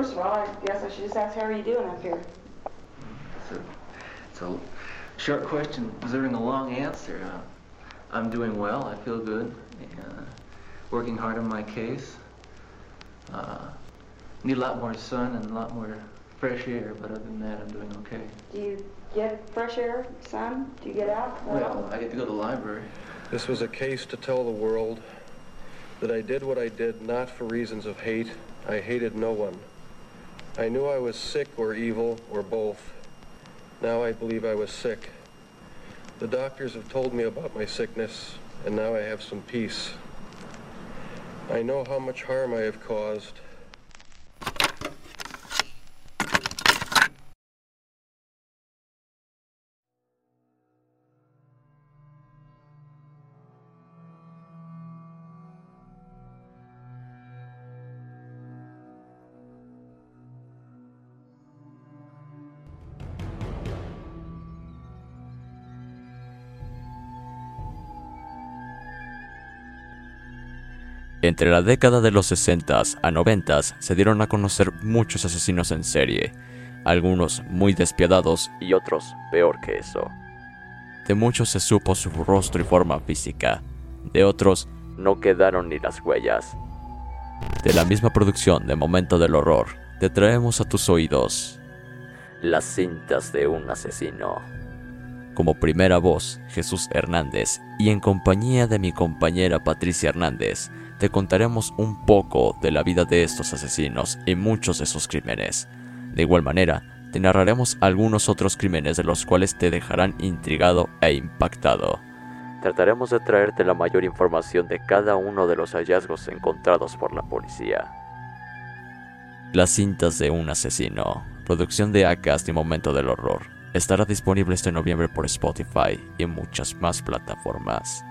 first of all, I guess I should just ask how are you doing up here? It's a, it's a short question deserving a long answer. Uh, I'm doing well. I feel good. Uh, working hard on my case. Uh, need a lot more sun and a lot more fresh air, but other than that, I'm doing okay. Do you get fresh air, sun? Do you get out? Well, I get to go to the library. This was a case to tell the world that I did what I did not for reasons of hate. I hated no one. I knew I was sick or evil or both. Now I believe I was sick. The doctors have told me about my sickness, and now I have some peace. I know how much harm I have caused. Entre la década de los 60 a 90 se dieron a conocer muchos asesinos en serie, algunos muy despiadados y otros peor que eso. De muchos se supo su rostro y forma física, de otros no quedaron ni las huellas. De la misma producción de Momento del Horror, te traemos a tus oídos las cintas de un asesino. Como primera voz, Jesús Hernández, y en compañía de mi compañera Patricia Hernández, te contaremos un poco de la vida de estos asesinos y muchos de sus crímenes. De igual manera, te narraremos algunos otros crímenes de los cuales te dejarán intrigado e impactado. Trataremos de traerte la mayor información de cada uno de los hallazgos encontrados por la policía. Las cintas de un asesino, producción de Acast y Momento del Horror, estará disponible este noviembre por Spotify y muchas más plataformas.